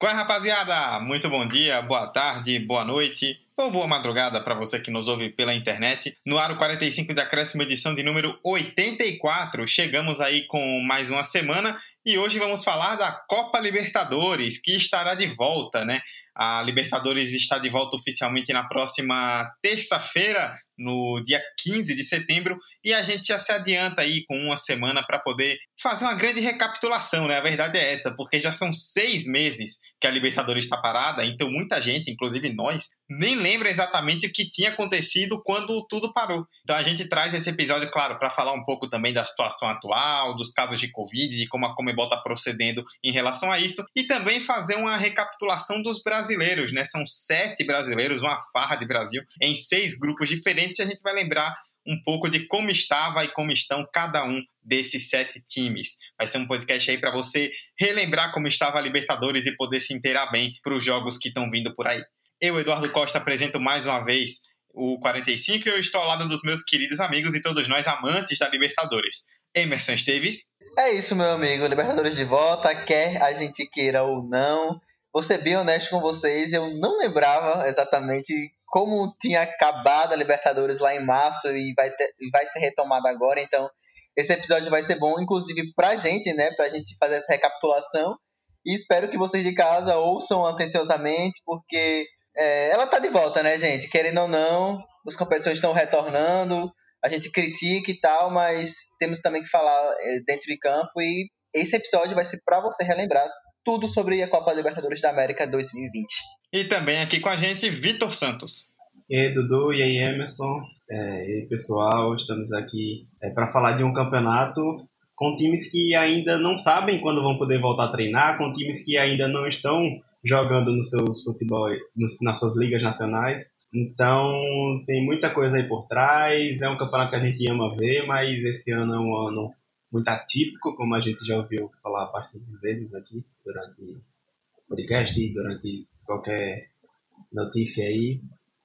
Qual é, rapaziada? Muito bom dia, boa tarde, boa noite ou boa madrugada para você que nos ouve pela internet. No Aro 45 da Acréscimo, edição de número 84. Chegamos aí com mais uma semana e hoje vamos falar da Copa Libertadores, que estará de volta, né? A Libertadores está de volta oficialmente na próxima terça-feira, no dia 15 de setembro, e a gente já se adianta aí com uma semana para poder fazer uma grande recapitulação, né? A verdade é essa, porque já são seis meses que a Libertadores está parada, então muita gente, inclusive nós, nem lembra exatamente o que tinha acontecido quando tudo parou. Então a gente traz esse episódio, claro, para falar um pouco também da situação atual, dos casos de Covid, de como a Comebol está procedendo em relação a isso, e também fazer uma recapitulação dos brasileiros, né? São sete brasileiros, uma farra de Brasil, em seis grupos diferentes, e a gente vai lembrar um pouco de como estava e como estão cada um desses sete times. Vai ser um podcast aí para você relembrar como estava a Libertadores e poder se inteirar bem para os jogos que estão vindo por aí. Eu, Eduardo Costa, apresento mais uma vez o 45 e eu estou ao lado dos meus queridos amigos e todos nós amantes da Libertadores. Emerson Esteves. É isso, meu amigo. Libertadores de volta, quer a gente queira ou não. Vou ser bem honesto com vocês, eu não lembrava exatamente como tinha acabado a Libertadores lá em março e vai, ter, vai ser retomada agora, então esse episódio vai ser bom, inclusive pra gente, né? Pra gente fazer essa recapitulação. E espero que vocês de casa ouçam atenciosamente, porque é, ela tá de volta, né, gente? Querendo ou não, as competições estão retornando, a gente critica e tal, mas temos também que falar é, dentro de campo. E esse episódio vai ser para você relembrar tudo sobre a Copa Libertadores da América 2020. E também aqui com a gente, Vitor Santos. E aí, Dudu, e aí, Emerson. É, e aí, pessoal, estamos aqui é, para falar de um campeonato com times que ainda não sabem quando vão poder voltar a treinar, com times que ainda não estão jogando nos seus futebol, nos, nas suas ligas nacionais. Então, tem muita coisa aí por trás. É um campeonato que a gente ama ver, mas esse ano é um ano muito atípico, como a gente já ouviu falar bastantes vezes aqui durante o podcast e durante qualquer notícia aí.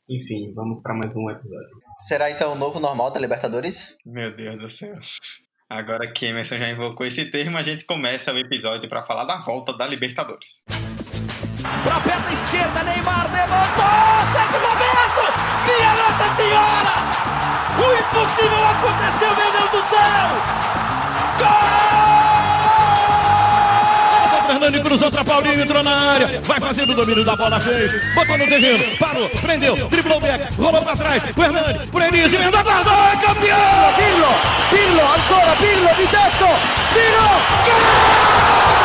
Enfim, vamos para mais um episódio. Será então o novo normal da Libertadores? Meu Deus do céu. Agora que Emerson já invocou esse termo, a gente começa o episódio para falar da volta da Libertadores. Para a perna esquerda, Neymar levantou! Sérgio Roberto! Minha Nossa Senhora! O impossível aconteceu, meu Deus do céu! Fernando cruzou para Paulinho, entrou na área, vai fazendo o domínio da bola, fez, botou no terreno, parou, prendeu, driblou o back, rolou para trás, o Hernani, por Enis, emendou, guardou, é campeão! Pirlo, Pirlo, ancora Pirlo, de teto, tiro, gol!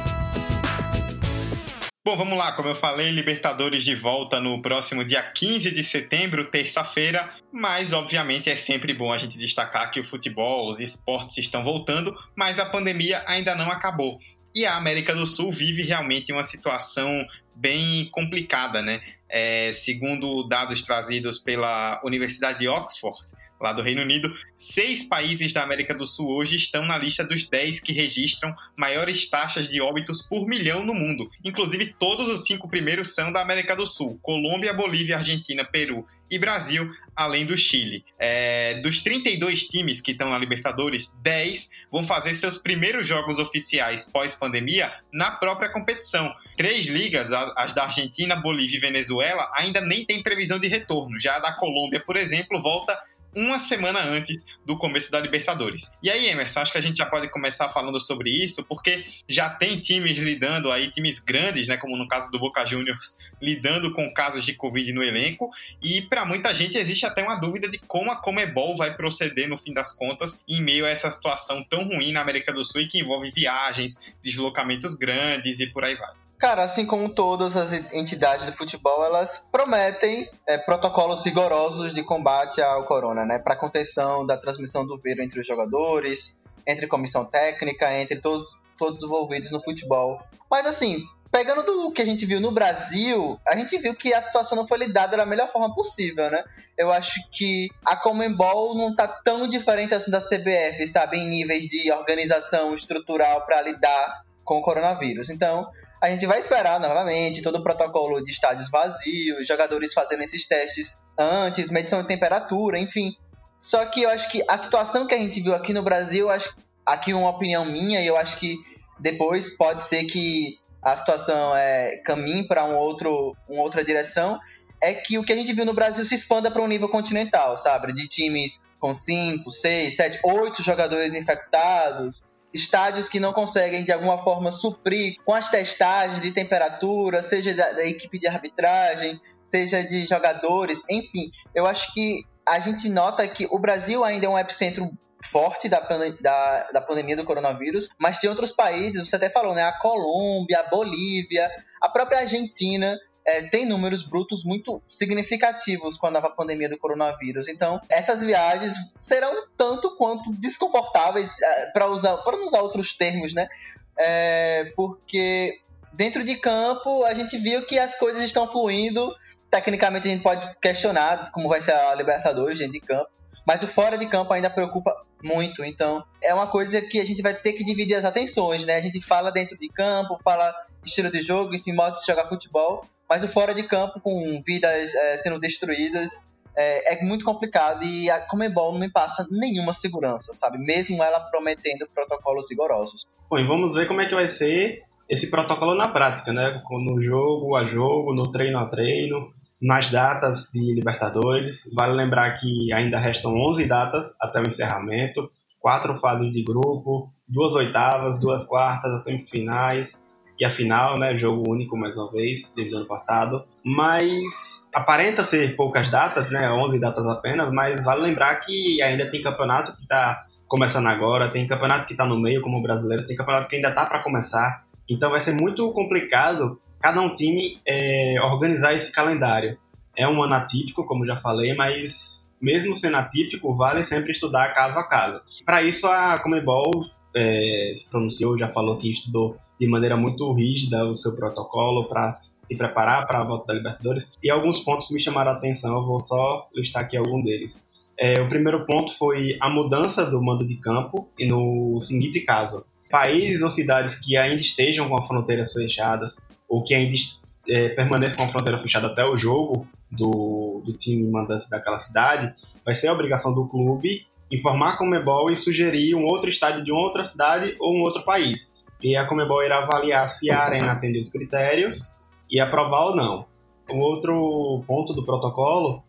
Bom, vamos lá, como eu falei, Libertadores de volta no próximo dia 15 de setembro, terça-feira, mas obviamente é sempre bom a gente destacar que o futebol, os esportes estão voltando, mas a pandemia ainda não acabou. E a América do Sul vive realmente uma situação bem complicada, né? É, segundo dados trazidos pela Universidade de Oxford, lá do Reino Unido, seis países da América do Sul hoje estão na lista dos dez que registram maiores taxas de óbitos por milhão no mundo. Inclusive, todos os cinco primeiros são da América do Sul: Colômbia, Bolívia, Argentina, Peru e Brasil, além do Chile. É, dos 32 times que estão na Libertadores, 10 vão fazer seus primeiros jogos oficiais pós-pandemia na própria competição. Três ligas, as da Argentina, Bolívia e Venezuela, ainda nem tem previsão de retorno. Já a da Colômbia, por exemplo, volta uma semana antes do começo da Libertadores. E aí, Emerson, acho que a gente já pode começar falando sobre isso, porque já tem times lidando aí, times grandes, né, como no caso do Boca Juniors, lidando com casos de Covid no elenco, e para muita gente existe até uma dúvida de como a Comebol vai proceder no fim das contas em meio a essa situação tão ruim na América do Sul e que envolve viagens, deslocamentos grandes e por aí vai. Cara, assim como todas as entidades de futebol, elas prometem é, protocolos rigorosos de combate ao corona, né? Para contenção da transmissão do vírus entre os jogadores, entre comissão técnica, entre todos, todos os envolvidos no futebol. Mas assim, pegando do que a gente viu no Brasil, a gente viu que a situação não foi lidada da melhor forma possível, né? Eu acho que a Comembol não tá tão diferente assim da CBF, sabe? Em níveis de organização estrutural para lidar com o coronavírus. Então, a gente vai esperar novamente todo o protocolo de estádios vazios, jogadores fazendo esses testes antes, medição de temperatura, enfim. Só que eu acho que a situação que a gente viu aqui no Brasil, acho aqui uma opinião minha, e eu acho que depois pode ser que a situação é, caminhe para um outro, uma outra direção, é que o que a gente viu no Brasil se expanda para um nível continental, sabe? De times com 5, 6, 7, 8 jogadores infectados, estádios que não conseguem de alguma forma suprir com as testagens de temperatura, seja da, da, equipe de arbitragem, seja de jogadores, enfim. Eu acho que a gente nota que o Brasil ainda é um epicentro forte da, da, da pandemia do coronavírus, mas tem outros países, você até falou, né? A Colômbia, a Bolívia, a própria Argentina, é, tem números brutos muito significativos com a nova pandemia do coronavírus. Então, essas viagens serão tanto quanto desconfortáveis, é, para usar, para usar outros termos, né? É, porque dentro de campo a gente viu que as coisas estão fluindo. Tecnicamente a gente pode questionar como vai ser a Libertadores dentro de campo. Mas o fora de campo ainda preocupa muito. Então, é uma coisa que a gente vai ter que dividir as atenções, né? A gente fala dentro de campo, fala estilo de jogo, enfim, modo de jogar futebol. Mas o fora de campo, com vidas é, sendo destruídas, é, é, muito complicado e a Comebol não me passa nenhuma segurança, sabe? Mesmo ela prometendo protocolos rigorosos. Bom, e vamos ver como é que vai ser esse protocolo na prática, né? No jogo a jogo, no treino a treino nas datas de Libertadores. Vale lembrar que ainda restam 11 datas até o encerramento, quatro fases de grupo, duas oitavas, duas quartas, as semifinais e a final, né, jogo único mais uma vez, desde o ano passado. Mas aparenta ser poucas datas, né, 11 datas apenas, mas vale lembrar que ainda tem campeonato que está começando agora, tem campeonato que está no meio como o brasileiro, tem campeonato que ainda está para começar. Então vai ser muito complicado cada um time é, organizar esse calendário. É um ano atípico, como já falei, mas mesmo sendo atípico, vale sempre estudar caso a caso. Para isso, a Comebol é, se pronunciou, já falou que estudou de maneira muito rígida o seu protocolo para se preparar para a volta da Libertadores. E alguns pontos me chamaram a atenção, eu vou só listar aqui algum deles. É, o primeiro ponto foi a mudança do mando de campo, e no seguinte caso, países ou cidades que ainda estejam com as fronteiras fechadas ou que ainda é, permaneça com a fronteira fechada até o jogo do, do time mandante daquela cidade, vai ser a obrigação do clube informar a Comebol e sugerir um outro estádio de outra cidade ou um outro país. E a Comebol irá avaliar se a arena atende os critérios e aprovar ou não. O outro ponto do protocolo,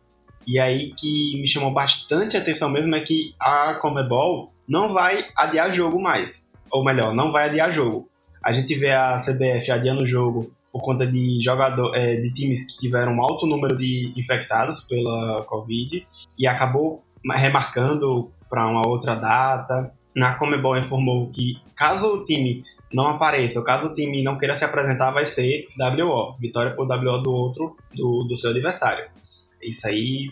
e aí que me chamou bastante atenção mesmo, é que a Comebol não vai adiar jogo mais. Ou melhor, não vai adiar jogo. A gente vê a CBF adiando o jogo por conta de jogador, é, de times que tiveram um alto número de infectados pela Covid e acabou remarcando para uma outra data. Na Comebol informou que caso o time não apareça, ou caso o time não queira se apresentar, vai ser WO, vitória por WO do outro, do, do seu adversário. Isso aí,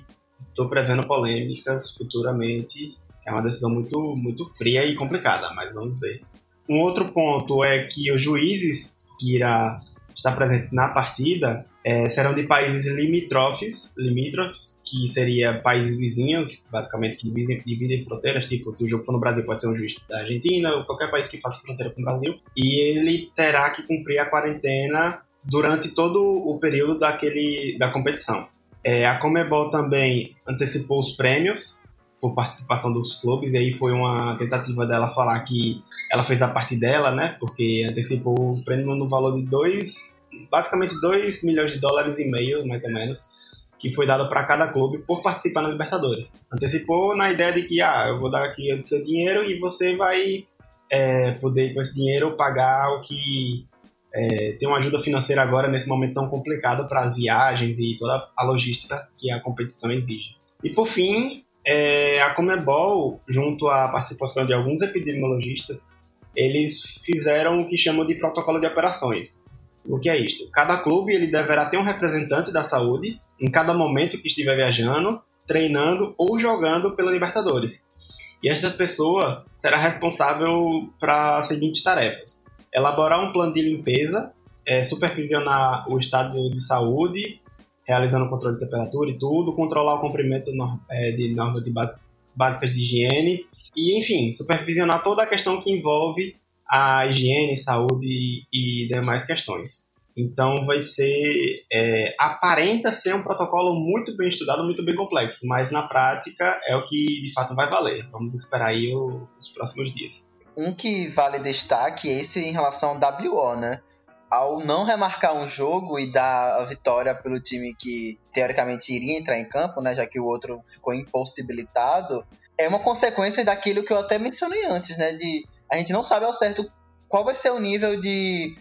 estou prevendo polêmicas futuramente. É uma decisão muito, muito fria e complicada, mas vamos ver. Um outro ponto é que os juízes que irá estar presente na partida é, serão de países limítrofes, limítrofes, que seria países vizinhos, basicamente, que dividem, dividem, fronteiras, tipo, se o jogo for no Brasil, pode ser um juiz da Argentina, ou qualquer país que faça fronteira com o Brasil, e ele terá que cumprir a quarentena durante todo o período daquele, da competição. É, a Comebol também antecipou os prêmios por participação dos clubes, e aí foi uma tentativa dela falar que ela fez a parte dela, né? Porque antecipou o prêmio no valor de dois, basicamente 2 milhões de dólares e meio, mais ou menos, que foi dado para cada clube por participar na Libertadores. Antecipou na ideia de que, ah, eu vou dar aqui o seu dinheiro e você vai é, poder, com esse dinheiro, pagar o que é, tem uma ajuda financeira agora nesse momento tão complicado para as viagens e toda a logística que a competição exige. E por fim, é, a Comebol, junto à participação de alguns epidemiologistas, eles fizeram o que chamam de protocolo de operações. O que é isto? Cada clube ele deverá ter um representante da saúde em cada momento que estiver viajando, treinando ou jogando pela Libertadores. E esta pessoa será responsável para as seguintes tarefas: elaborar um plano de limpeza é, supervisionar o estado de saúde, realizando o controle de temperatura e tudo, controlar o cumprimento é, de normas básicas de higiene e, enfim, supervisionar toda a questão que envolve a higiene, saúde e demais questões. Então vai ser. É, aparenta ser um protocolo muito bem estudado, muito bem complexo, mas na prática é o que de fato vai valer. Vamos esperar aí o, os próximos dias. Um que vale destaque é esse em relação ao WO, né? Ao não remarcar um jogo e dar a vitória pelo time que teoricamente iria entrar em campo, né? Já que o outro ficou impossibilitado, é uma consequência daquilo que eu até mencionei antes, né? De a gente não sabe ao certo qual vai ser o nível de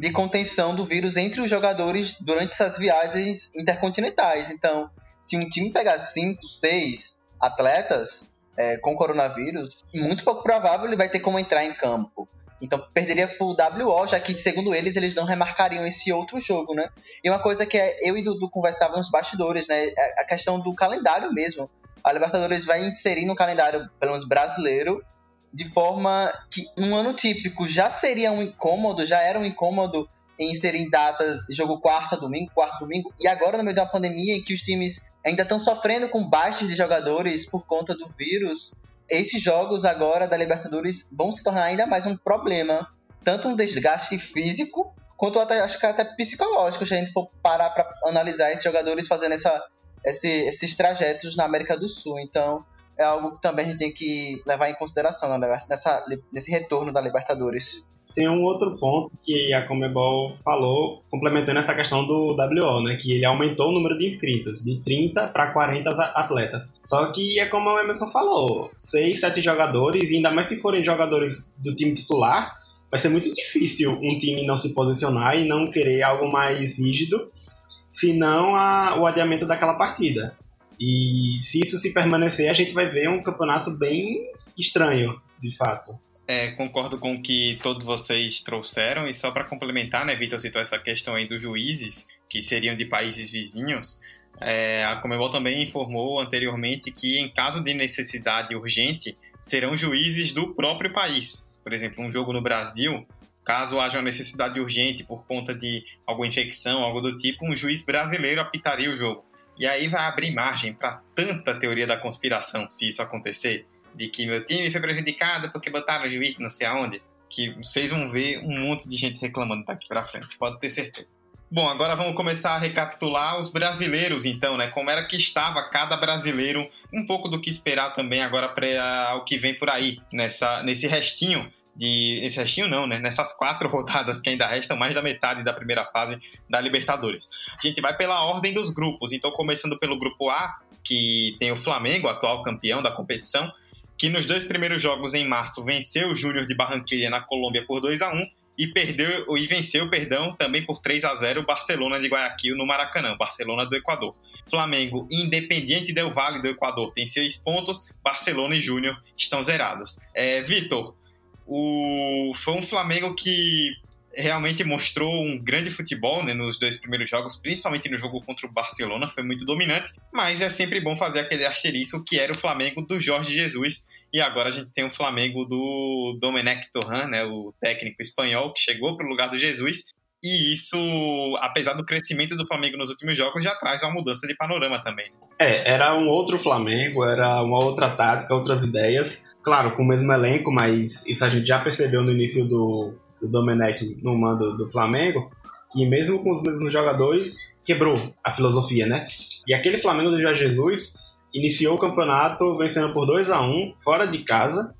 de contenção do vírus entre os jogadores durante essas viagens intercontinentais. Então, se um time pegar cinco, seis atletas é, com coronavírus, muito pouco provável ele vai ter como entrar em campo. Então perderia pro WO, já que, segundo eles, eles não remarcariam esse outro jogo, né? E uma coisa que eu e Dudu conversávamos nos bastidores, né? É a questão do calendário mesmo. A Libertadores vai inserir no calendário, pelo menos brasileiro, de forma que um ano típico já seria um incômodo, já era um incômodo em serem datas jogo quarta, domingo, quarto, domingo, e agora no meio da pandemia em que os times ainda estão sofrendo com baixos de jogadores por conta do vírus, esses jogos agora da Libertadores vão se tornar ainda mais um problema, tanto um desgaste físico quanto até, acho que até psicológico, se a gente for parar para analisar esses jogadores fazendo essa, esse, esses trajetos na América do Sul. Então, é algo que também a gente tem que levar em consideração né, nessa, nesse retorno da Libertadores. Tem um outro ponto que a Comebol falou, complementando essa questão do WO, né? Que ele aumentou o número de inscritos, de 30 para 40 atletas. Só que é como o Emerson falou, 6, 7 jogadores, e ainda mais se forem jogadores do time titular, vai ser muito difícil um time não se posicionar e não querer algo mais rígido, senão a, o adiamento daquela partida. E se isso se permanecer, a gente vai ver um campeonato bem estranho, de fato. É, concordo com o que todos vocês trouxeram, e só para complementar, né, Vitor citou essa questão aí dos juízes, que seriam de países vizinhos. É, a Comebol também informou anteriormente que, em caso de necessidade urgente, serão juízes do próprio país. Por exemplo, um jogo no Brasil, caso haja uma necessidade urgente por conta de alguma infecção, algo do tipo, um juiz brasileiro apitaria o jogo. E aí vai abrir margem para tanta teoria da conspiração, se isso acontecer, de que meu time foi prejudicado porque botaram o juiz não sei aonde, que vocês vão ver um monte de gente reclamando daqui para frente, pode ter certeza. Bom, agora vamos começar a recapitular os brasileiros, então, né? Como era que estava cada brasileiro, um pouco do que esperar também agora para o que vem por aí, nessa, nesse restinho de esse restinho não, né? Nessas quatro rodadas que ainda restam, mais da metade da primeira fase da Libertadores. A gente vai pela ordem dos grupos, então começando pelo grupo A, que tem o Flamengo, atual campeão da competição, que nos dois primeiros jogos em março venceu o Júnior de Barranquilla na Colômbia por 2 a 1 e perdeu e venceu, perdão, também por 3 a 0 o Barcelona de Guayaquil no Maracanã, Barcelona do Equador. Flamengo Independiente Del Valle do Equador tem seis pontos, Barcelona e Júnior estão zerados. É, Vitor, o, foi um Flamengo que realmente mostrou um grande futebol né, nos dois primeiros jogos, principalmente no jogo contra o Barcelona, foi muito dominante, mas é sempre bom fazer aquele asterisco que era o Flamengo do Jorge Jesus, e agora a gente tem o Flamengo do Domenech Torran, né, o técnico espanhol que chegou para o lugar do Jesus, e isso, apesar do crescimento do Flamengo nos últimos jogos, já traz uma mudança de panorama também. É, era um outro Flamengo, era uma outra tática, outras ideias, claro, com o mesmo elenco, mas isso a gente já percebeu no início do, do Domenech no mando do Flamengo, que mesmo com os mesmos jogadores, quebrou a filosofia, né? E aquele Flamengo do Jorge Jesus iniciou o campeonato vencendo por 2 a 1 fora de casa,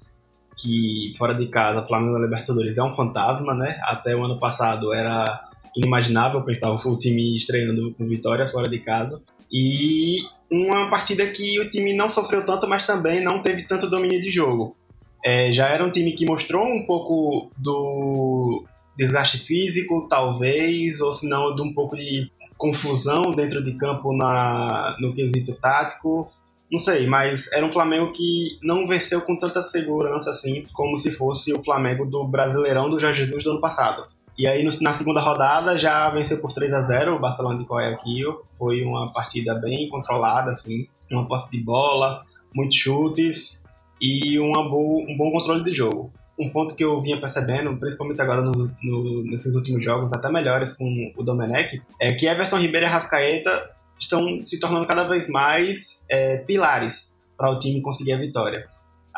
que fora de casa, Flamengo da Libertadores é um fantasma, né? Até o ano passado era inimaginável pensar o time estreando com vitórias fora de casa. E uma partida que o time não sofreu tanto, mas também não teve tanto domínio de jogo. É, já era um time que mostrou um pouco do desgaste físico, talvez, ou se não, de um pouco de confusão dentro de campo na, no quesito tático. Não sei, mas era um Flamengo que não venceu com tanta segurança assim, como se fosse o Flamengo do Brasileirão do Jorge Jesus do ano passado. E aí na segunda rodada já venceu por 3 a 0 o Barcelona de Guayaquil. Foi uma partida bem controlada, assim, uma posse de bola, muitos chutes e uma bo um bom controle de jogo. um ponto que eu vinha percebendo, principalmente agora no, no, nesses últimos jogos, até melhores com o Domenech, é que Everton Ribeiro e Rascaeta estão se tornando cada vez mais é, pilares para o time conseguir a vitória.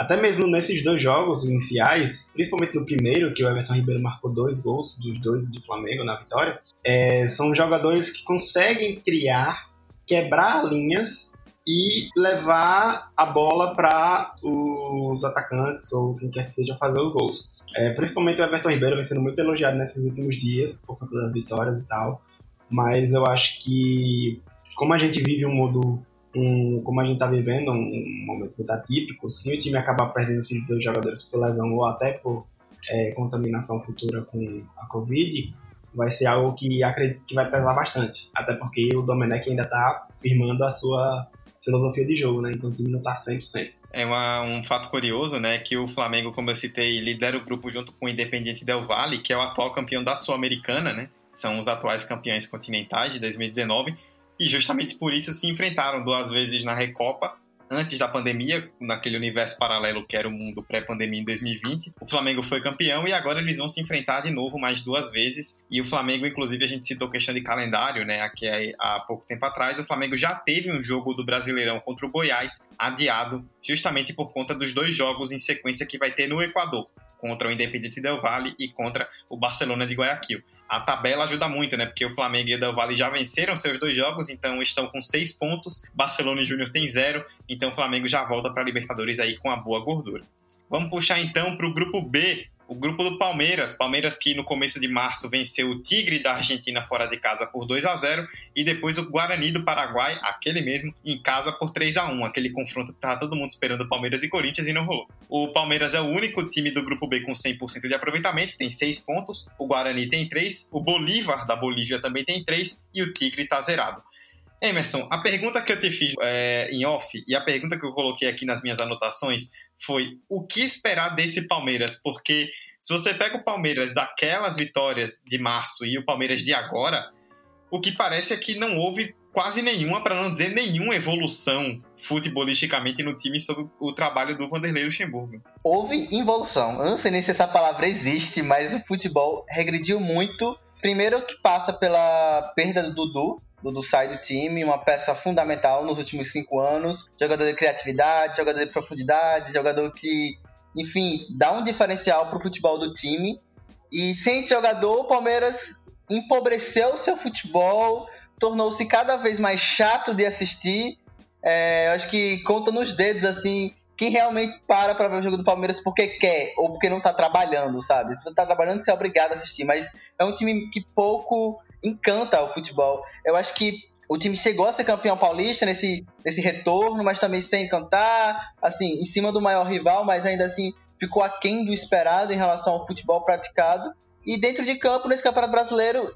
Até mesmo nesses dois jogos iniciais, principalmente no primeiro, que o Everton Ribeiro marcou dois gols dos dois do Flamengo na vitória, é, são jogadores que conseguem criar, quebrar linhas e levar a bola para os atacantes ou quem quer que seja fazer os gols. É, principalmente o Everton Ribeiro vem sendo muito elogiado nesses últimos dias por conta das vitórias e tal, mas eu acho que como a gente vive um modo um, como a gente está vivendo um, um, momento muito atípico, se o time acabar perdendo os seus jogadores por lesão ou até por é, contaminação futura com a Covid, vai ser algo que acredito que vai pesar bastante. Até porque o Domenech ainda está firmando a sua filosofia de jogo, né? Então o time não tá 100%. É uma, um fato curioso, né? Que o Flamengo, como eu citei, lidera o grupo junto com o Independiente Del Valle, que é o atual campeão da Sul-Americana, né? São os atuais campeões continentais de 2019. E justamente por isso se enfrentaram duas vezes na Recopa antes da pandemia, naquele universo paralelo que era o mundo pré-pandemia em 2020. O Flamengo foi campeão e agora eles vão se enfrentar de novo mais duas vezes. E o Flamengo, inclusive, a gente citou questão de calendário, né? Aqui há pouco tempo atrás, o Flamengo já teve um jogo do Brasileirão contra o Goiás adiado, justamente por conta dos dois jogos em sequência que vai ter no Equador contra o Independente Del Valle e contra o Barcelona de Guayaquil. A tabela ajuda muito, né? Porque o Flamengo e o Del Valle já venceram seus dois jogos, então estão com seis pontos. Barcelona e Júnior tem zero, então o Flamengo já volta para a Libertadores aí com a boa gordura. Vamos puxar então para o grupo B, o grupo do Palmeiras, Palmeiras que no começo de março venceu o Tigre da Argentina fora de casa por 2 a 0 e depois o Guarani do Paraguai, aquele mesmo, em casa por 3 a 1 aquele confronto que estava todo mundo esperando Palmeiras e Corinthians e não rolou. O Palmeiras é o único time do grupo B com 100% de aproveitamento, tem 6 pontos, o Guarani tem 3, o Bolívar da Bolívia também tem 3 e o Tigre está zerado. Emerson, a pergunta que eu te fiz é, em off e a pergunta que eu coloquei aqui nas minhas anotações foi o que esperar desse Palmeiras? Porque se você pega o Palmeiras daquelas vitórias de março e o Palmeiras de agora, o que parece é que não houve quase nenhuma, para não dizer nenhuma evolução futebolisticamente no time sobre o trabalho do Vanderlei Luxemburgo. Houve evolução. Eu não sei nem se essa palavra existe, mas o futebol regrediu muito. Primeiro que passa pela perda do Dudu, Dudu sai do time, uma peça fundamental nos últimos cinco anos. Jogador de criatividade, jogador de profundidade, jogador que, enfim, dá um diferencial para o futebol do time. E sem esse jogador, o Palmeiras empobreceu o seu futebol, tornou-se cada vez mais chato de assistir. É, acho que conta nos dedos, assim, quem realmente para para ver o jogo do Palmeiras porque quer ou porque não tá trabalhando, sabe? Se você tá trabalhando, você é obrigado a assistir, mas é um time que pouco encanta o futebol. Eu acho que o time chegou a ser campeão paulista nesse, nesse retorno, mas também sem encantar, assim, em cima do maior rival, mas ainda assim ficou aquém do esperado em relação ao futebol praticado. E dentro de campo, nesse Campeonato Brasileiro,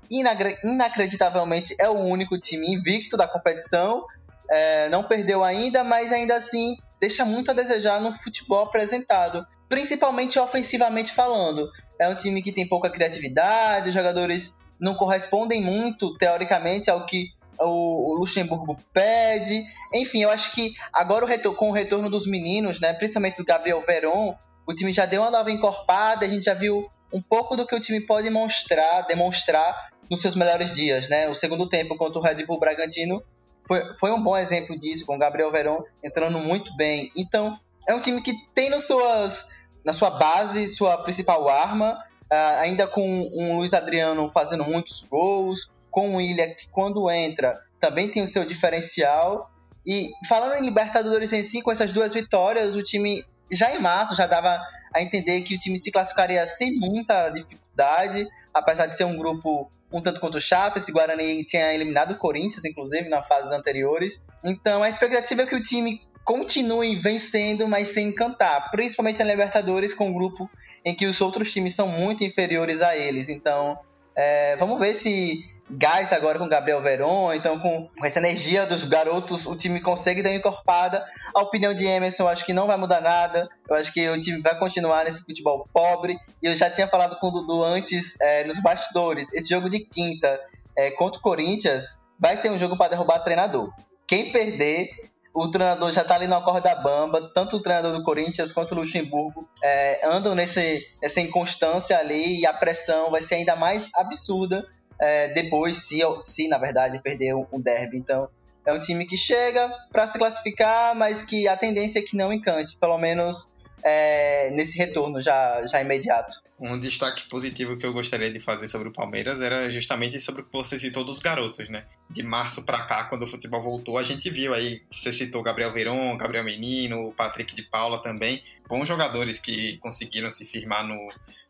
inacreditavelmente é o único time invicto da competição. É, não perdeu ainda, mas ainda assim deixa muito a desejar no futebol apresentado, principalmente ofensivamente falando. É um time que tem pouca criatividade, jogadores não correspondem muito, teoricamente, ao que o, Luxemburgo pede. Enfim, eu acho que agora o com o retorno dos meninos, né, principalmente do Gabriel Veron, o time já deu uma nova encorpada, a gente já viu um pouco do que o time pode mostrar, demonstrar nos seus melhores dias, né? O segundo tempo contra o Red Bull Bragantino foi, foi um bom exemplo disso, com o Gabriel Veron entrando muito bem. Então, é um time que tem nas suas, na sua base, sua principal arma, Uh, ainda com um Luiz Adriano fazendo muitos gols, com o Ilha que quando entra também tem o seu diferencial. E falando em Libertadores em si, com essas duas vitórias, o time já em março já dava a entender que o time se classificaria sem muita dificuldade, apesar de ser um grupo um tanto quanto chato. Esse Guarani tinha eliminado o Corinthians, inclusive, nas fases anteriores. Então a expectativa é que o time continue vencendo, mas sem encantar, principalmente na Libertadores, com um grupo em que os outros times são muito inferiores a eles. Então, é, vamos ver se gás agora com Gabriel Veron, então com essa energia dos garotos, o time consegue dar uma encorpada. A opinião de Emerson, eu acho que não vai mudar nada. Eu acho que o time vai continuar nesse futebol pobre. E eu já tinha falado com o Dudu antes, é, nos bastidores. Esse jogo de quinta é, contra o Corinthians vai ser um jogo para derrubar treinador. Quem perder o treinador já tá ali na corda bamba, tanto o treinador do Corinthians quanto o Luxemburgo é, andam nesse, nessa inconstância ali e a pressão vai ser ainda mais absurda é, depois, se, se na verdade perder um derby. Então, é um time que chega para se classificar, mas que a tendência é que não encante, pelo menos é, nesse retorno já, já imediato. Um destaque positivo que eu gostaria de fazer sobre o Palmeiras era justamente sobre o que você citou dos garotos, né? De março para cá, quando o futebol voltou, a gente viu aí, você citou Gabriel Veron, Gabriel Menino, Patrick de Paula também, bons jogadores que conseguiram se firmar no,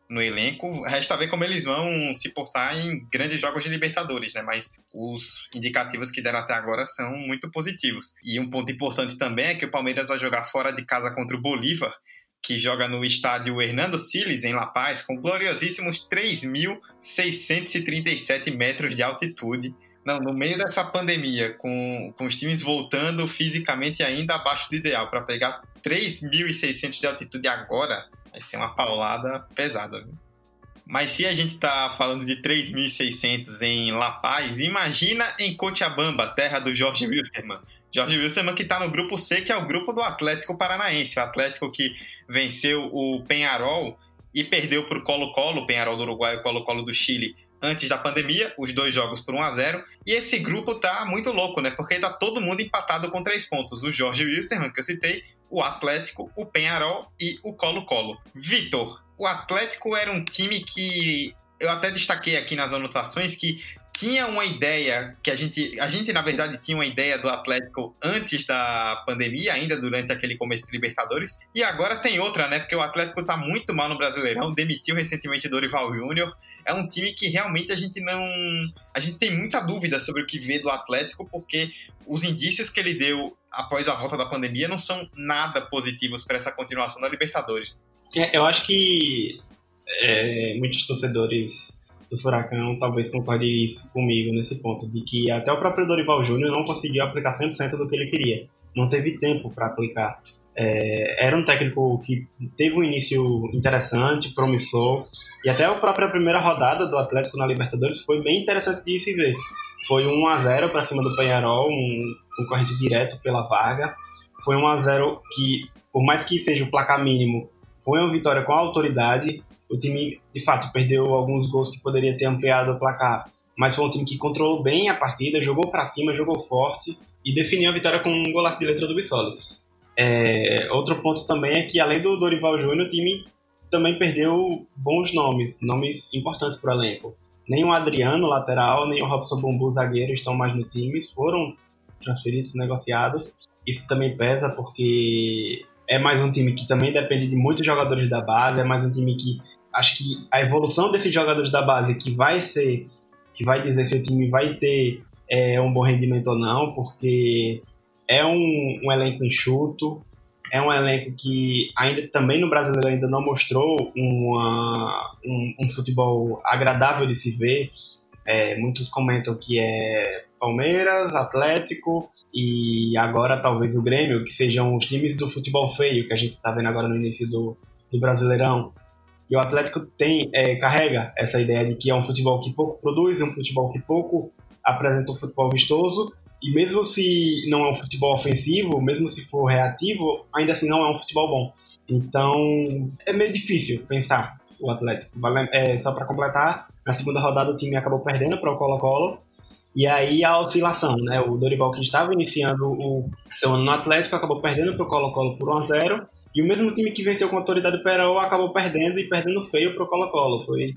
no elenco. Resta ver como eles vão se portar em grandes jogos de Libertadores, né? Mas os indicativos que deram até agora são muito positivos. E um ponto importante também é que o Palmeiras vai jogar fora de casa contra o Bolívar, que joga no estádio Hernando Siles, em La Paz, com gloriosíssimos 3.637 metros de altitude. Não, no meio dessa pandemia, com, com os times voltando fisicamente ainda abaixo do ideal, para pegar 3.600 de altitude agora, vai ser uma paulada pesada. Viu? Mas se a gente está falando de 3.600 em La Paz, imagina em Cochabamba, terra do Jorge Wilstermann. Jorge Wilstermann que está no grupo C, que é o grupo do Atlético Paranaense. O Atlético que venceu o Penharol e perdeu para o Colo-Colo, Penharol do Uruguai e Colo-Colo do Chile, antes da pandemia, os dois jogos por 1 a 0 E esse grupo tá muito louco, né? Porque tá todo mundo empatado com três pontos. O Jorge Wilstermann, que eu citei, o Atlético, o Penharol e o Colo-Colo. Vitor, o Atlético era um time que eu até destaquei aqui nas anotações que tinha uma ideia que a gente, a gente na verdade tinha uma ideia do Atlético antes da pandemia, ainda durante aquele começo de Libertadores, e agora tem outra, né? Porque o Atlético tá muito mal no Brasileirão, demitiu recentemente Dorival Júnior. É um time que realmente a gente não, a gente tem muita dúvida sobre o que vê do Atlético, porque os indícios que ele deu após a volta da pandemia não são nada positivos para essa continuação da Libertadores. É, eu acho que é, muitos torcedores do Furacão talvez concorde comigo nesse ponto, de que até o próprio Dorival Júnior não conseguiu aplicar 100% do que ele queria. Não teve tempo para aplicar. É, era um técnico que teve um início interessante, promissor, e até a própria primeira rodada do Atlético na Libertadores foi bem interessante de se ver. Foi 1 a 0 para cima do Penharol, um concorrente direto pela vaga. Foi 1 a 0 que, por mais que seja o placar mínimo, foi uma vitória com autoridade o time, de fato, perdeu alguns gols que poderia ter ampliado o placar, mas foi um time que controlou bem a partida, jogou para cima, jogou forte e definiu a vitória com um golaço de letra do Bissoli. É, outro ponto também é que, além do Dorival Júnior, o time também perdeu bons nomes, nomes importantes para o elenco. Nem o Adriano, lateral, nem o Robson Bumbu, zagueiro, estão mais no time, foram transferidos, negociados. Isso também pesa porque é mais um time que também depende de muitos jogadores da base, é mais um time que acho que a evolução desses jogadores da base que vai ser, que vai dizer se o time vai ter é, um bom rendimento ou não, porque é um, um elenco enxuto, é um elenco que ainda também no brasileiro ainda não mostrou uma, um, um futebol agradável de se ver. É, muitos comentam que é Palmeiras, Atlético e agora talvez o Grêmio, que sejam os times do futebol feio que a gente está vendo agora no início do, do Brasileirão. E o Atlético tem é, carrega essa ideia de que é um futebol que pouco produz, é um futebol que pouco apresenta um futebol vistoso. E mesmo se não é um futebol ofensivo, mesmo se for reativo, ainda assim não é um futebol bom. Então é meio difícil pensar o Atlético. É, só para completar, na segunda rodada o time acabou perdendo para o Colo-Colo. E aí a oscilação, né? O Dorival que estava iniciando o seu ano no Atlético acabou perdendo para o Colo-Colo por 1 a 0 e o mesmo time que venceu com a autoridade Perol acabou perdendo e perdendo feio para o Colo-Colo. Foi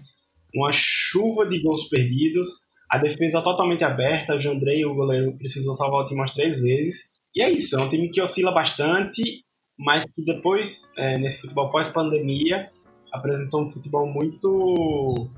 uma chuva de gols perdidos, a defesa totalmente aberta, o Jandrei, o goleiro, precisou salvar o time umas três vezes. E é isso, é um time que oscila bastante, mas que depois, é, nesse futebol pós-pandemia, apresentou um futebol muito,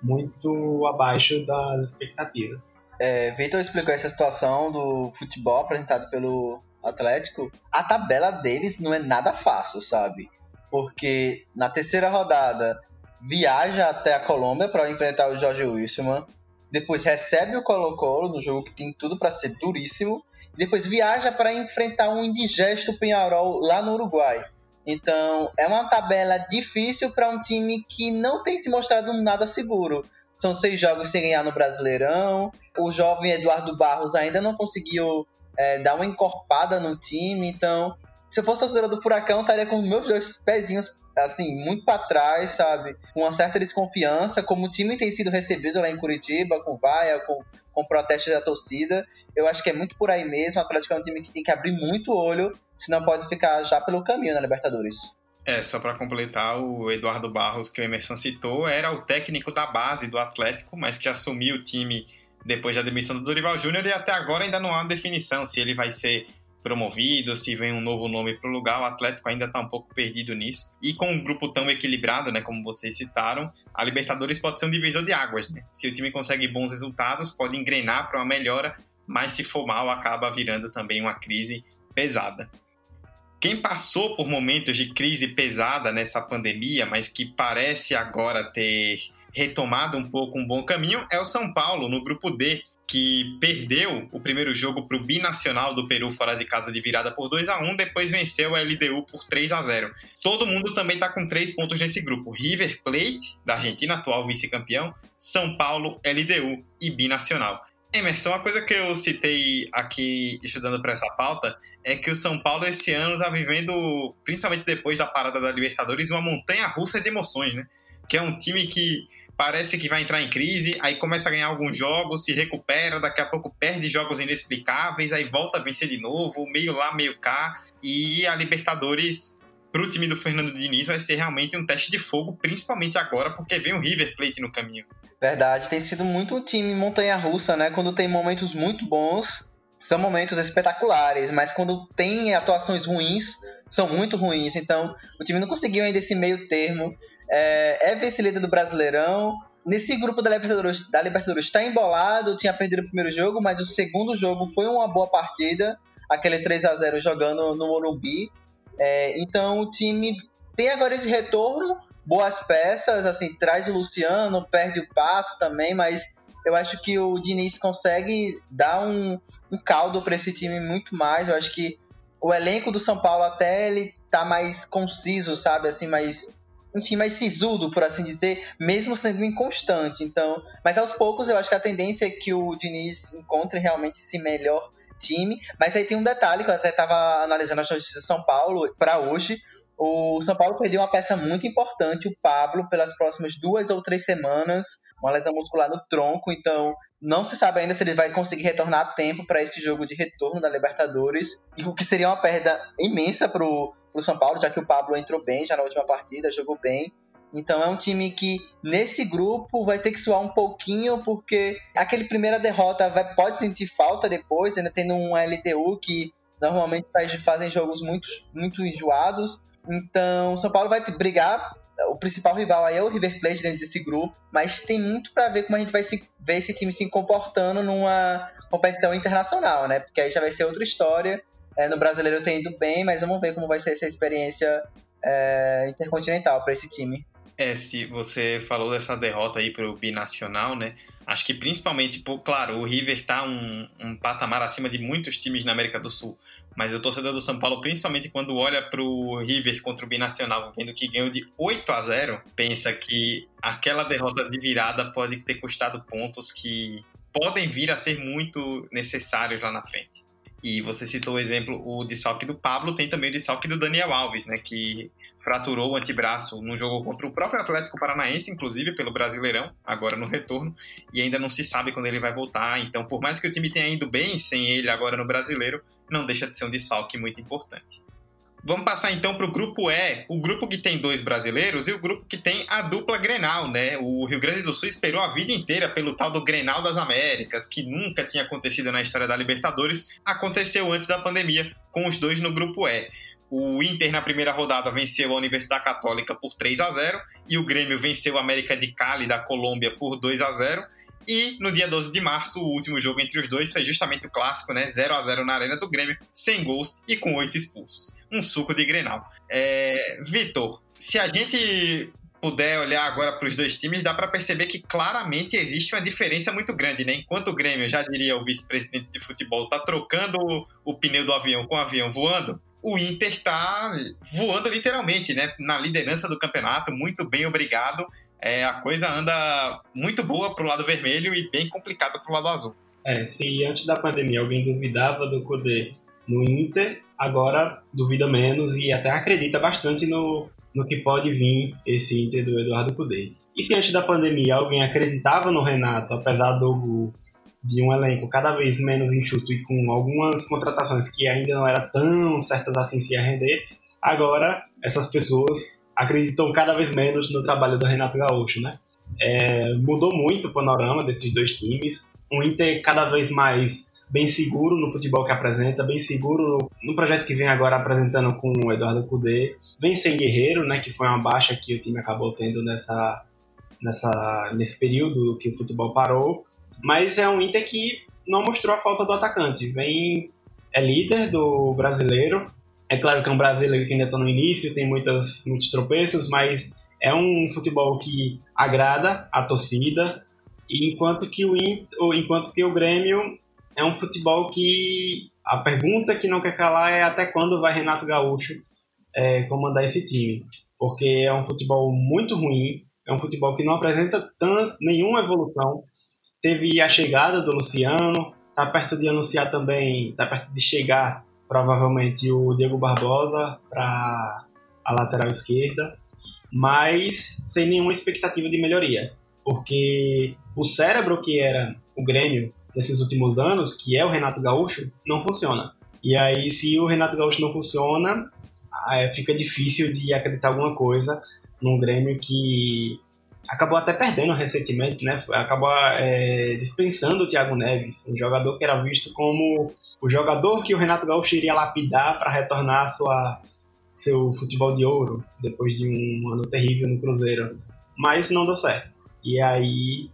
muito abaixo das expectativas. É, Vitor explicou essa situação do futebol apresentado pelo Atlético, a tabela deles não é nada fácil, sabe? Porque na terceira rodada viaja até a Colômbia para enfrentar o Jorge Wilson, depois recebe o Colo-Colo no jogo que tem tudo para ser duríssimo, depois viaja para enfrentar um indigesto Penharol lá no Uruguai. Então, é uma tabela difícil para um time que não tem se mostrado nada seguro. São seis jogos sem ganhar no Brasileirão. O jovem Eduardo Barros ainda não conseguiu é, dar uma encorpada no time. Então, se eu fosse torcedor do Furacão, estaria com meus dois pezinhos assim, muito para trás, sabe? Com uma certa desconfiança, como o time tem sido recebido lá em Curitiba, com vaia, com, com protestos da torcida. Eu acho que é muito por aí mesmo. O Atlético é um time que tem que abrir muito olho, senão pode ficar já pelo caminho na Libertadores. É, só para completar, o Eduardo Barros, que o Emerson citou, era o técnico da base do Atlético, mas que assumiu o time depois da demissão do Dorival Júnior e até agora ainda não há definição se ele vai ser promovido, se vem um novo nome para o lugar, o Atlético ainda está um pouco perdido nisso. E com um grupo tão equilibrado, né, como vocês citaram, a Libertadores pode ser um divisor de águas. Né? Se o time consegue bons resultados, pode engrenar para uma melhora, mas se for mal, acaba virando também uma crise pesada. Quem passou por momentos de crise pesada nessa pandemia, mas que parece agora ter retomado um pouco um bom caminho é o São Paulo, no grupo D, que perdeu o primeiro jogo para o Binacional do Peru fora de casa de virada por 2 a 1 depois venceu a LDU por 3 a 0 Todo mundo também está com três pontos nesse grupo: River Plate, da Argentina, atual vice-campeão, São Paulo, LDU e Binacional. Emerson, uma coisa que eu citei aqui estudando para essa pauta é que o São Paulo esse ano está vivendo, principalmente depois da parada da Libertadores, uma montanha russa de emoções, né? Que é um time que parece que vai entrar em crise, aí começa a ganhar alguns jogos, se recupera, daqui a pouco perde jogos inexplicáveis, aí volta a vencer de novo, meio lá, meio cá. E a Libertadores, para o time do Fernando Diniz, vai ser realmente um teste de fogo, principalmente agora, porque vem o River Plate no caminho. Verdade, tem sido muito um time montanha-russa, né? Quando tem momentos muito bons, são momentos espetaculares, mas quando tem atuações ruins, são muito ruins. Então, o time não conseguiu ainda esse meio termo é, é vice-líder do Brasileirão. Nesse grupo da Libertadores, da Libertadores está embolado, tinha perdido o primeiro jogo, mas o segundo jogo foi uma boa partida, aquele 3 a 0 jogando no Morumbi. É, então o time tem agora esse retorno, boas peças, assim, traz o Luciano, perde o Pato também, mas eu acho que o Diniz consegue dar um, um caldo para esse time muito mais. Eu acho que o elenco do São Paulo até ele tá mais conciso, sabe, assim, mais enfim, mais sisudo, por assim dizer, mesmo sendo inconstante. Então, mas aos poucos eu acho que a tendência é que o Diniz encontre realmente esse melhor time. Mas aí tem um detalhe que eu até estava analisando as notícias de São Paulo para hoje. O São Paulo perdeu uma peça muito importante, o Pablo, pelas próximas duas ou três semanas, uma lesão muscular no tronco. Então, não se sabe ainda se ele vai conseguir retornar a tempo para esse jogo de retorno da Libertadores, o que seria uma perda imensa para o São Paulo, já que o Pablo entrou bem já na última partida, jogou bem. Então é um time que nesse grupo vai ter que suar um pouquinho, porque aquele primeira derrota vai, pode sentir falta depois, ainda tendo um LDU que normalmente faz, fazem jogos muito, muito enjoados. Então o São Paulo vai brigar o principal rival aí é o River Plate dentro desse grupo, mas tem muito para ver como a gente vai se, ver esse time se comportando numa competição internacional, né? Porque aí já vai ser outra história. É, no brasileiro tem ido bem, mas vamos ver como vai ser essa experiência é, intercontinental para esse time. É, se você falou dessa derrota aí para o binacional, né? Acho que principalmente, por, claro, o River está um, um patamar acima de muitos times na América do Sul. Mas o torcedor do São Paulo, principalmente quando olha para o River contra o Binacional, vendo que ganhou de 8 a 0, pensa que aquela derrota de virada pode ter custado pontos que podem vir a ser muito necessários lá na frente. E você citou o exemplo, o desfalque do Pablo, tem também o desfalque do Daniel Alves, né, que fraturou o antebraço no jogo contra o próprio Atlético Paranaense, inclusive pelo Brasileirão, agora no retorno, e ainda não se sabe quando ele vai voltar. Então, por mais que o time tenha ido bem sem ele agora no Brasileiro, não deixa de ser um desfalque muito importante. Vamos passar então para o grupo E, o grupo que tem dois brasileiros e o grupo que tem a dupla Grenal, né? O Rio Grande do Sul esperou a vida inteira pelo tal do Grenal das Américas, que nunca tinha acontecido na história da Libertadores, aconteceu antes da pandemia, com os dois no grupo E. O Inter, na primeira rodada, venceu a Universidade Católica por 3 a 0 e o Grêmio venceu o América de Cali, da Colômbia, por 2 a 0 e no dia 12 de março, o último jogo entre os dois foi justamente o clássico, né? 0 a 0 na Arena do Grêmio, sem gols e com oito expulsos. Um suco de Grenal. É... Vitor, se a gente puder olhar agora para os dois times, dá para perceber que claramente existe uma diferença muito grande, né? Enquanto o Grêmio, já diria o vice-presidente de futebol, está trocando o pneu do avião com o avião voando, o Inter está voando literalmente, né? Na liderança do campeonato, muito bem, obrigado. É, a coisa anda muito boa para o lado vermelho e bem complicada para o lado azul. É, se antes da pandemia alguém duvidava do Kudê no Inter, agora duvida menos e até acredita bastante no, no que pode vir esse Inter do Eduardo Cudê. E se antes da pandemia alguém acreditava no Renato, apesar do, de um elenco cada vez menos enxuto e com algumas contratações que ainda não eram tão certas assim se ia render, agora essas pessoas acreditam cada vez menos no trabalho do Renato Gaúcho, né? É, mudou muito o panorama desses dois times. O Inter cada vez mais bem seguro no futebol que apresenta, bem seguro no, projeto que vem agora apresentando com o Eduardo Cudê. Vem sem Guerreiro, né, que foi uma baixa que o time acabou tendo nessa, nessa, nesse período que o futebol parou. Mas é um Inter que não mostrou a falta do atacante. Vem é líder do brasileiro. É claro que é um brasileiro que ainda está no início, tem muitas, muitos tropeços, mas é um futebol que agrada a torcida. Enquanto que o, enquanto que o Grêmio é um futebol que a pergunta que não quer calar é até quando vai Renato Gaúcho é, comandar esse time. Porque é um futebol muito ruim, é um futebol que não apresenta tanto, nenhuma evolução. Teve a chegada do Luciano, está perto de anunciar também, está perto de chegar provavelmente o Diego Barbosa para a lateral esquerda, mas sem nenhuma expectativa de melhoria. Porque o cérebro que era o Grêmio nesses últimos anos, que é o Renato Gaúcho, não funciona. E aí, se o Renato Gaúcho não funciona, fica difícil de acreditar alguma coisa num Grêmio que acabou até perdendo recentemente, né? Acabou é, dispensando o Thiago Neves, um jogador que era visto como o jogador que o Renato Gaúcho iria lapidar para retornar sua seu futebol de ouro depois de um ano terrível no Cruzeiro, mas não deu certo. E aí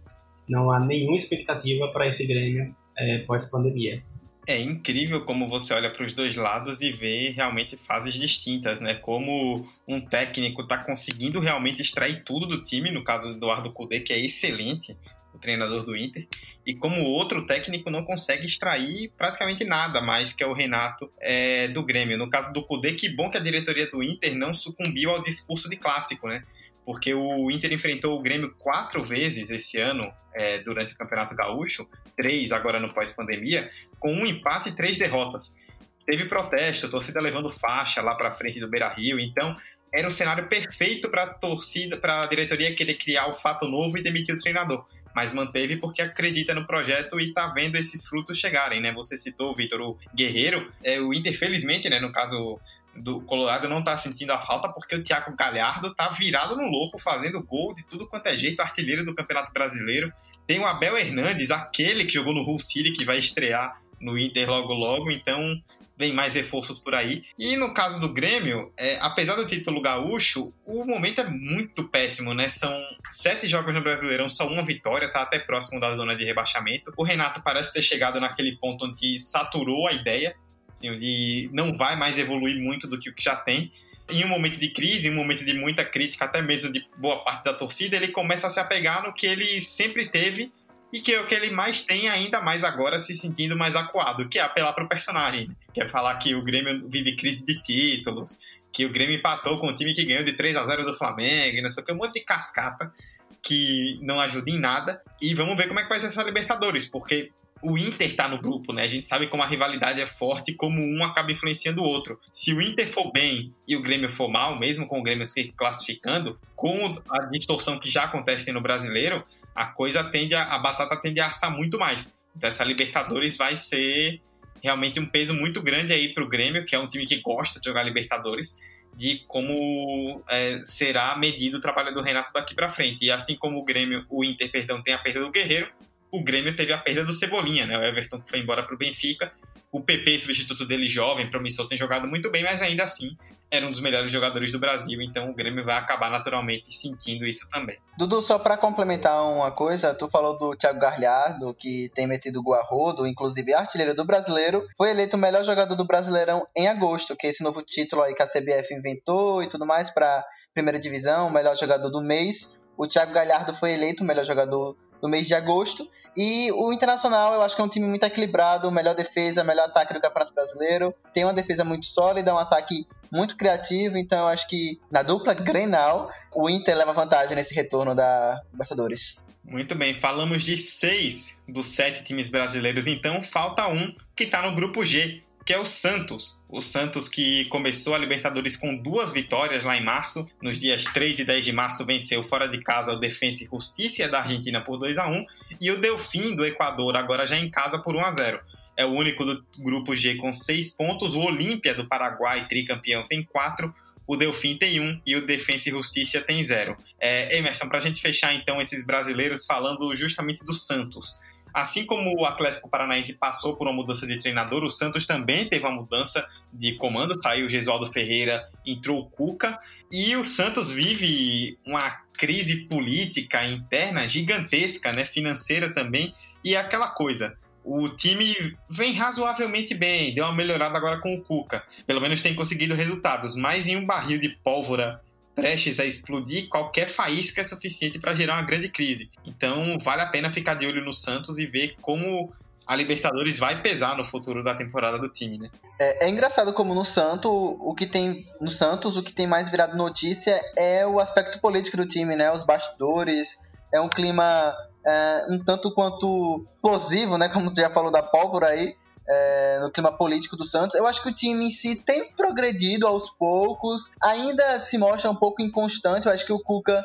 não há nenhuma expectativa para esse Grêmio é, pós-pandemia. É incrível como você olha para os dois lados e vê realmente fases distintas, né? Como um técnico está conseguindo realmente extrair tudo do time, no caso do Eduardo Cudê, que é excelente, o treinador do Inter, e como outro técnico não consegue extrair praticamente nada mais, que é o Renato é, do Grêmio. No caso do Cudê, que bom que a diretoria do Inter não sucumbiu ao discurso de clássico, né? Porque o Inter enfrentou o Grêmio quatro vezes esse ano é, durante o Campeonato Gaúcho, três agora no pós-pandemia, com um empate e três derrotas. Teve protesto, torcida levando faixa lá para frente do Beira Rio, então era um cenário perfeito para a torcida, para a diretoria querer criar o fato novo e demitir o treinador. Mas manteve porque acredita no projeto e está vendo esses frutos chegarem, né? Você citou, Vitor, o Guerreiro. É, o Inter, felizmente, né, no caso do Colorado não tá sentindo a falta porque o Thiago Galhardo tá virado no louco, fazendo gol de tudo quanto é jeito, artilheiro do Campeonato Brasileiro. Tem o Abel Hernandes, aquele que jogou no Hull City, que vai estrear no Inter logo logo, então vem mais reforços por aí. E no caso do Grêmio, é, apesar do título gaúcho, o momento é muito péssimo, né? São sete jogos no Brasileirão, só uma vitória, tá até próximo da zona de rebaixamento. O Renato parece ter chegado naquele ponto onde saturou a ideia assim, de não vai mais evoluir muito do que o que já tem. Em um momento de crise, em um momento de muita crítica, até mesmo de boa parte da torcida, ele começa a se apegar no que ele sempre teve e que é o que ele mais tem ainda mais agora se sentindo mais acuado, que é apelar para o personagem. Que é falar que o Grêmio vive crise de títulos, que o Grêmio empatou com o time que ganhou de 3 a 0 do Flamengo, não sei o que, um monte de cascata que não ajuda em nada. E vamos ver como é que vai ser essa Libertadores, porque o Inter está no grupo, né? A gente sabe como a rivalidade é forte e como um acaba influenciando o outro. Se o Inter for bem e o Grêmio for mal, mesmo com o Grêmio se classificando, com a distorção que já acontece no brasileiro, a coisa tende a, a batata tende a assar muito mais. Então essa Libertadores vai ser realmente um peso muito grande aí para o Grêmio, que é um time que gosta de jogar Libertadores, de como é, será medido o trabalho do Renato daqui para frente. E assim como o Grêmio, o Inter, perdão, tem a perda do Guerreiro, o Grêmio teve a perda do Cebolinha, né? O Everton foi embora para o Benfica. O PP, substituto dele jovem, promissor, tem jogado muito bem, mas ainda assim era um dos melhores jogadores do Brasil, então o Grêmio vai acabar naturalmente sentindo isso também. Dudu, só para complementar uma coisa, tu falou do Thiago Garliardo, que tem metido gol a rodo, inclusive artilheiro do brasileiro, foi eleito o melhor jogador do Brasileirão em agosto, que é esse novo título aí que a CBF inventou e tudo mais para primeira divisão, o melhor jogador do mês. O Thiago Galhardo foi eleito o melhor jogador do mês de agosto. E o Internacional, eu acho que é um time muito equilibrado, melhor defesa, melhor ataque do Campeonato Brasileiro. Tem uma defesa muito sólida, um ataque muito criativo, então eu acho que na dupla Grenal, o Inter leva vantagem nesse retorno da Libertadores. Muito bem, falamos de seis dos sete times brasileiros, então falta um que está no grupo G, que é o Santos. O Santos que começou a Libertadores com duas vitórias lá em março. Nos dias 3 e 10 de março venceu fora de casa o Defensa e Justiça da Argentina por 2 a 1 e o Delfim do Equador agora já em casa por 1 a 0. É o único do grupo G com seis pontos. O Olímpia do Paraguai, tricampeão, tem quatro. O Delfim tem um e o Defensa e Justiça tem zero. É, Emerson, para a gente fechar então esses brasileiros falando justamente do Santos. Assim como o Atlético Paranaense passou por uma mudança de treinador, o Santos também teve uma mudança de comando. Saiu o Gesualdo Ferreira, entrou o Cuca. E o Santos vive uma crise política interna gigantesca, né? financeira também. E é aquela coisa, o time vem razoavelmente bem, deu uma melhorada agora com o Cuca. Pelo menos tem conseguido resultados, mas em um barril de pólvora prestes a explodir, qualquer faísca é suficiente para gerar uma grande crise. Então, vale a pena ficar de olho no Santos e ver como a Libertadores vai pesar no futuro da temporada do time, né? É, é, engraçado como no Santos, o que tem no Santos, o que tem mais virado notícia é o aspecto político do time, né? Os bastidores, é um clima é, um tanto quanto explosivo, né? Como você já falou da pólvora aí é, no clima político do Santos. Eu acho que o time em si tem progredido aos poucos, ainda se mostra um pouco inconstante. Eu acho que o Cuca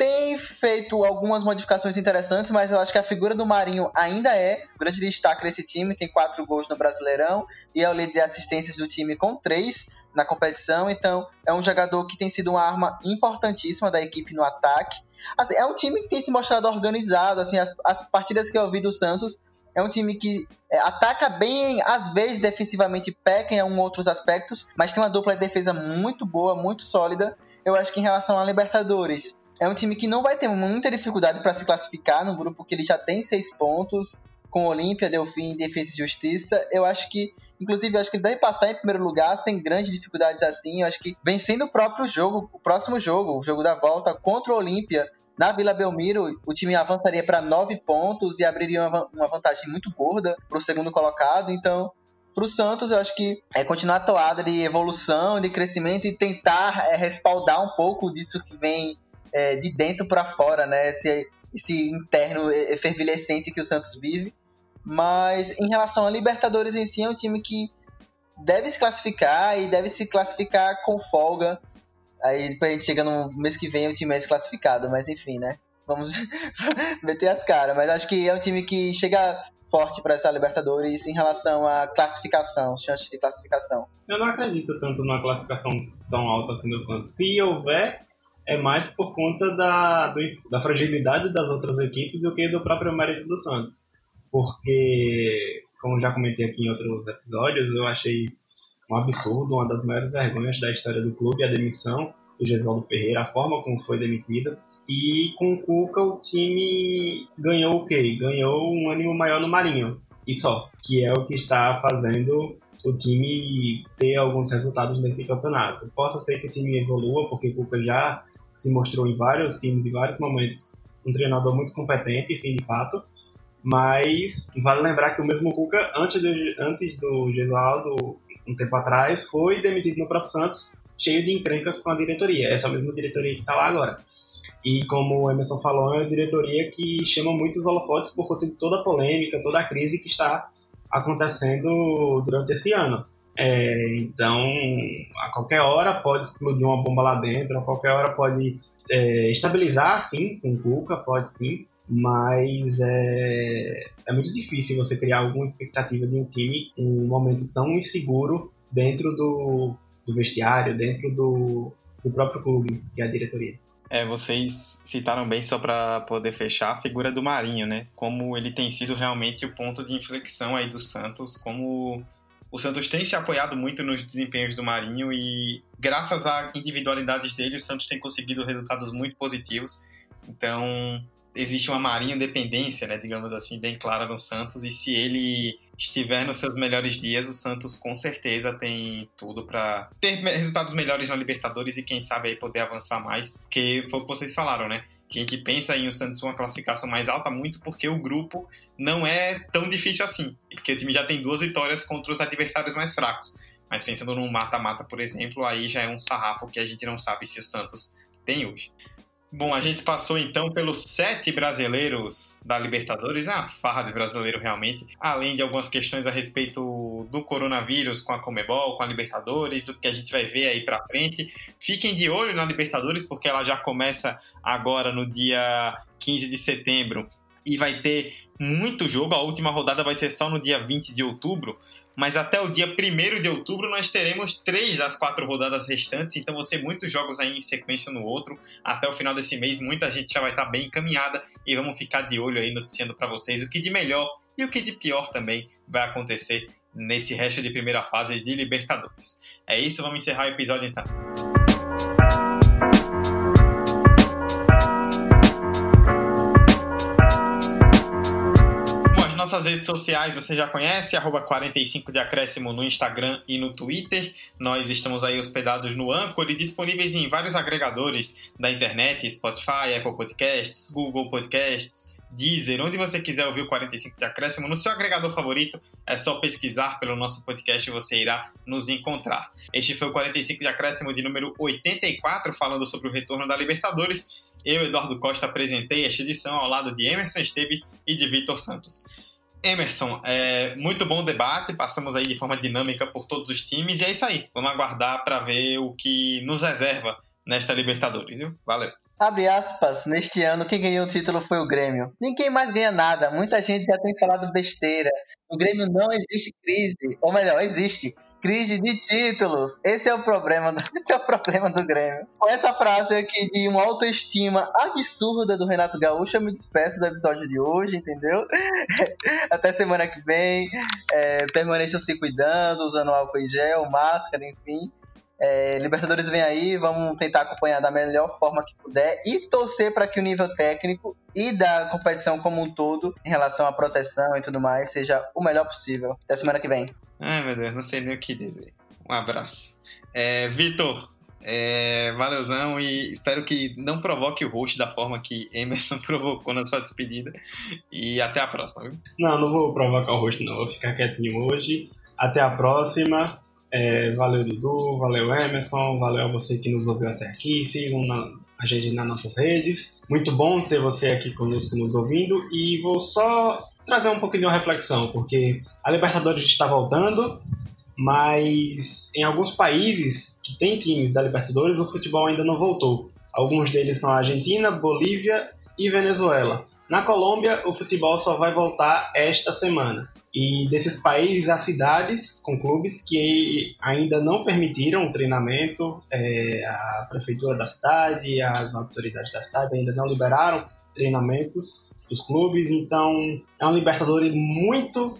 tem feito algumas modificações interessantes, mas eu acho que a figura do Marinho ainda é o grande destaque desse time. Tem quatro gols no Brasileirão e é o líder de assistências do time com três na competição. Então, é um jogador que tem sido uma arma importantíssima da equipe no ataque. Assim, é um time que tem se mostrado organizado. Assim, as, as partidas que eu vi do Santos é um time que é, ataca bem, às vezes defensivamente peca em outros aspectos, mas tem uma dupla de defesa muito boa, muito sólida. Eu acho que em relação a Libertadores, é um time que não vai ter muita dificuldade para se classificar no grupo que ele já tem seis pontos, com Olímpia, Delfim, Defesa e Justiça. Eu acho que, inclusive, eu acho que ele deve passar em primeiro lugar sem grandes dificuldades assim. Eu acho que vencendo o próprio jogo, o próximo jogo, o jogo da volta contra o Olímpia, na Vila Belmiro, o time avançaria para nove pontos e abriria uma vantagem muito gorda para o segundo colocado. Então, para o Santos, eu acho que é continuar a toada de evolução, de crescimento e tentar é, respaldar um pouco disso que vem é, de dentro para fora, né? Esse, esse interno efervilescente que o Santos vive. Mas em relação a Libertadores em si, é um time que deve se classificar e deve se classificar com folga. Aí depois a gente chega no mês que vem o time é desclassificado, mas enfim, né? Vamos meter as caras. Mas acho que é um time que chega forte para essa Libertadores em relação à classificação, chances de classificação. Eu não acredito tanto numa classificação tão alta assim do Santos. Se houver, é mais por conta da, do, da fragilidade das outras equipes do que do próprio mérito do Santos. Porque, como já comentei aqui em outros episódios, eu achei um absurdo, uma das maiores vergonhas da história do clube, a demissão do Gesualdo Ferreira, a forma como foi demitido. E com o Cuca o time ganhou o quê? Ganhou um ânimo maior no Marinho. E só, que é o que está fazendo o time ter alguns resultados nesse campeonato. Possa ser que o time evolua, porque o Cuca já se mostrou em vários times, em vários momentos, um treinador muito competente, sim, de fato. Mas vale lembrar que o mesmo Cuca, antes do, antes do Gesualdo um tempo atrás, foi demitido no próprio Santos, cheio de encrencas com a diretoria. Essa mesma diretoria que está lá agora. E como o Emerson falou, é uma diretoria que chama muitos holofotes por conta de toda a polêmica, toda a crise que está acontecendo durante esse ano. É, então, a qualquer hora pode explodir uma bomba lá dentro, a qualquer hora pode é, estabilizar, sim, com o Cuca, pode sim, mas é, é muito difícil você criar alguma expectativa de um time em um momento tão inseguro dentro do, do vestiário, dentro do, do próprio clube, que é a diretoria. É, vocês citaram bem só para poder fechar a figura do Marinho, né? Como ele tem sido realmente o ponto de inflexão aí do Santos, como o Santos tem se apoiado muito nos desempenhos do Marinho e graças à individualidades dele, o Santos tem conseguido resultados muito positivos. Então, existe uma marinha dependência, né, digamos assim, bem clara no Santos, e se ele estiver nos seus melhores dias, o Santos com certeza tem tudo para ter resultados melhores na Libertadores e quem sabe aí poder avançar mais, porque foi o que vocês falaram, né? A gente pensa em o Santos uma classificação mais alta muito porque o grupo não é tão difícil assim, porque o time já tem duas vitórias contra os adversários mais fracos. Mas pensando num mata-mata, por exemplo, aí já é um sarrafo que a gente não sabe se o Santos tem hoje. Bom, a gente passou então pelos sete brasileiros da Libertadores, é uma farra de brasileiro realmente, além de algumas questões a respeito do coronavírus com a Comebol, com a Libertadores, do que a gente vai ver aí pra frente. Fiquem de olho na Libertadores, porque ela já começa agora no dia 15 de setembro e vai ter muito jogo. A última rodada vai ser só no dia 20 de outubro mas até o dia 1 de outubro nós teremos três das quatro rodadas restantes, então vão ser muitos jogos aí em sequência no outro. Até o final desse mês, muita gente já vai estar bem encaminhada e vamos ficar de olho aí noticiando para vocês o que de melhor e o que de pior também vai acontecer nesse resto de primeira fase de Libertadores. É isso, vamos encerrar o episódio então. Nossas redes sociais você já conhece, arroba 45 de acréscimo no Instagram e no Twitter. Nós estamos aí hospedados no Anchor e disponíveis em vários agregadores da internet, Spotify, Apple Podcasts, Google Podcasts, Deezer, onde você quiser ouvir o 45 de acréscimo, no seu agregador favorito, é só pesquisar pelo nosso podcast e você irá nos encontrar. Este foi o 45 de acréscimo de número 84, falando sobre o retorno da Libertadores. Eu, Eduardo Costa, apresentei esta edição ao lado de Emerson Esteves e de Vitor Santos. Emerson, é, muito bom debate, passamos aí de forma dinâmica por todos os times e é isso aí. Vamos aguardar para ver o que nos reserva nesta Libertadores, viu? Valeu. Abre aspas, neste ano quem ganhou o título foi o Grêmio. Ninguém mais ganha nada, muita gente já tem falado besteira. No Grêmio não existe crise, ou melhor, existe crise de títulos. Esse é o problema, do, esse é o problema do Grêmio. Com essa frase aqui de uma autoestima absurda do Renato Gaúcho, eu me despeço do episódio de hoje, entendeu? Até semana que vem. É, permaneçam se cuidando, usando álcool em gel, máscara, enfim. É, Libertadores vem aí, vamos tentar acompanhar da melhor forma que puder e torcer para que o nível técnico e da competição como um todo, em relação à proteção e tudo mais, seja o melhor possível. Até semana que vem. Ai, meu Deus, não sei nem o que dizer. Um abraço. É, Vitor, é, valeuzão e espero que não provoque o host da forma que Emerson provocou na sua despedida. E até a próxima, viu? Não, não vou provocar o host, não. Vou ficar quietinho hoje. Até a próxima. É, valeu, Dudu, valeu, Emerson, valeu a você que nos ouviu até aqui. Sigam na, a gente nas nossas redes. Muito bom ter você aqui conosco nos ouvindo. E vou só trazer um pouquinho de uma reflexão, porque a Libertadores está voltando, mas em alguns países que têm times da Libertadores, o futebol ainda não voltou. Alguns deles são a Argentina, Bolívia e Venezuela. Na Colômbia, o futebol só vai voltar esta semana. E desses países, há cidades com clubes que ainda não permitiram o treinamento, é, a prefeitura da cidade, as autoridades da cidade ainda não liberaram treinamentos dos clubes, então é uma Libertadores muito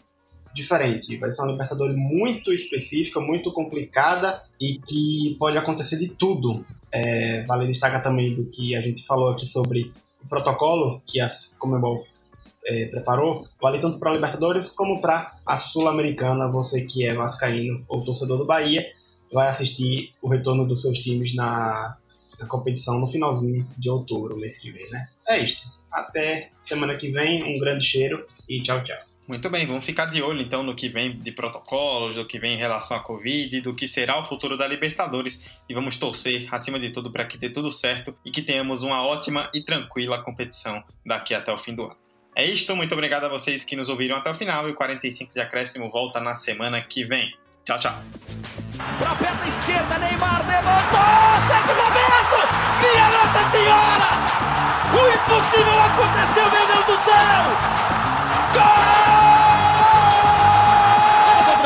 diferente, vai ser uma Libertadores muito específica, muito complicada e que pode acontecer de tudo. É, vale destacar também do que a gente falou aqui sobre o protocolo que a Comebol é, preparou, vale tanto para a Libertadores como para a Sul-Americana. Você que é vascaíno ou torcedor do Bahia, vai assistir o retorno dos seus times na, na competição no finalzinho de outubro, mês que vem, né? É isto. Até semana que vem, um grande cheiro e tchau, tchau. Muito bem, vamos ficar de olho então no que vem de protocolos, do que vem em relação à Covid, do que será o futuro da Libertadores e vamos torcer, acima de tudo, para que dê tudo certo e que tenhamos uma ótima e tranquila competição daqui até o fim do ano. É isto, muito obrigado a vocês que nos ouviram até o final e o 45 de acréscimo volta na semana que vem. Tchau, tchau. Pra perna esquerda, Neymar levantou! Minha Nossa Senhora! O impossível aconteceu, meu Deus do céu! Gol!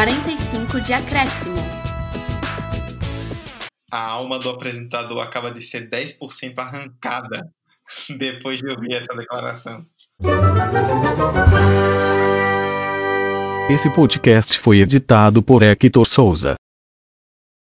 45 de acréscimo. A alma do apresentador acaba de ser 10% arrancada depois de ouvir essa declaração. Esse podcast foi editado por Hector Souza.